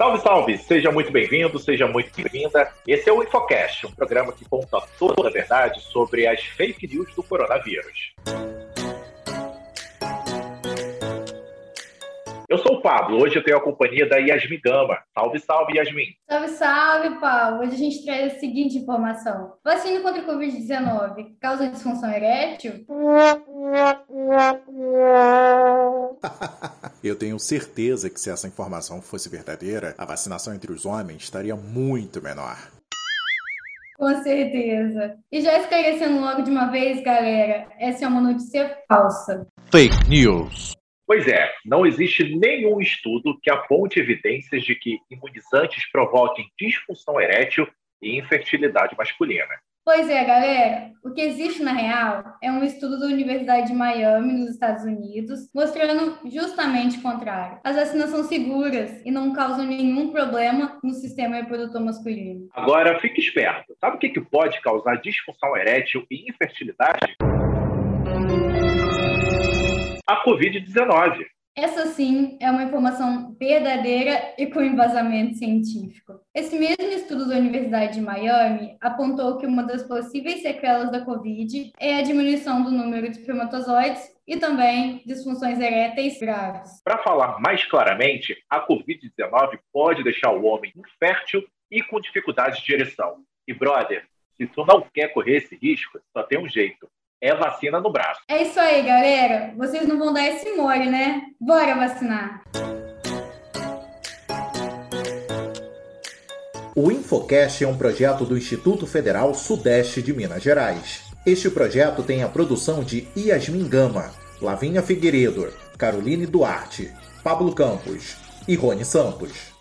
Salve, salve! Seja muito bem-vindo, seja muito bem-vinda. Esse é o Infocast, um programa que conta toda a verdade sobre as fake news do coronavírus. Eu sou o Pablo, hoje eu tenho a companhia da Yasmin Gama. Salve, salve, Yasmin! Salve, salve, Paulo! Hoje a gente traz a seguinte informação. Vacina contra o Covid-19 causa disfunção erétil? Eu tenho certeza que se essa informação fosse verdadeira, a vacinação entre os homens estaria muito menor. Com certeza. E já esclarecendo logo de uma vez, galera, essa é uma notícia falsa. Fake news. Pois é, não existe nenhum estudo que aponte evidências de que imunizantes provoquem disfunção erétil e infertilidade masculina. Pois é, galera. O que existe na real é um estudo da Universidade de Miami, nos Estados Unidos, mostrando justamente o contrário. As vacinas são seguras e não causam nenhum problema no sistema reprodutor masculino. Agora, fique esperto. Sabe o que, que pode causar disfunção erétil e infertilidade? A Covid-19. Essa sim é uma informação verdadeira e com embasamento científico. Esse mesmo estudo da Universidade de Miami apontou que uma das possíveis sequelas da Covid é a diminuição do número de espermatozoides e também disfunções eréteis graves. Para falar mais claramente, a Covid-19 pode deixar o homem infértil e com dificuldade de ereção. E, brother, se tu não quer correr esse risco, só tem um jeito é vacina no braço. É isso aí, galera. Vocês não vão dar esse mole, né? Bora vacinar. O Infocast é um projeto do Instituto Federal Sudeste de Minas Gerais. Este projeto tem a produção de Yasmin Gama, Lavinha Figueiredo, Caroline Duarte, Pablo Campos e Rony Santos.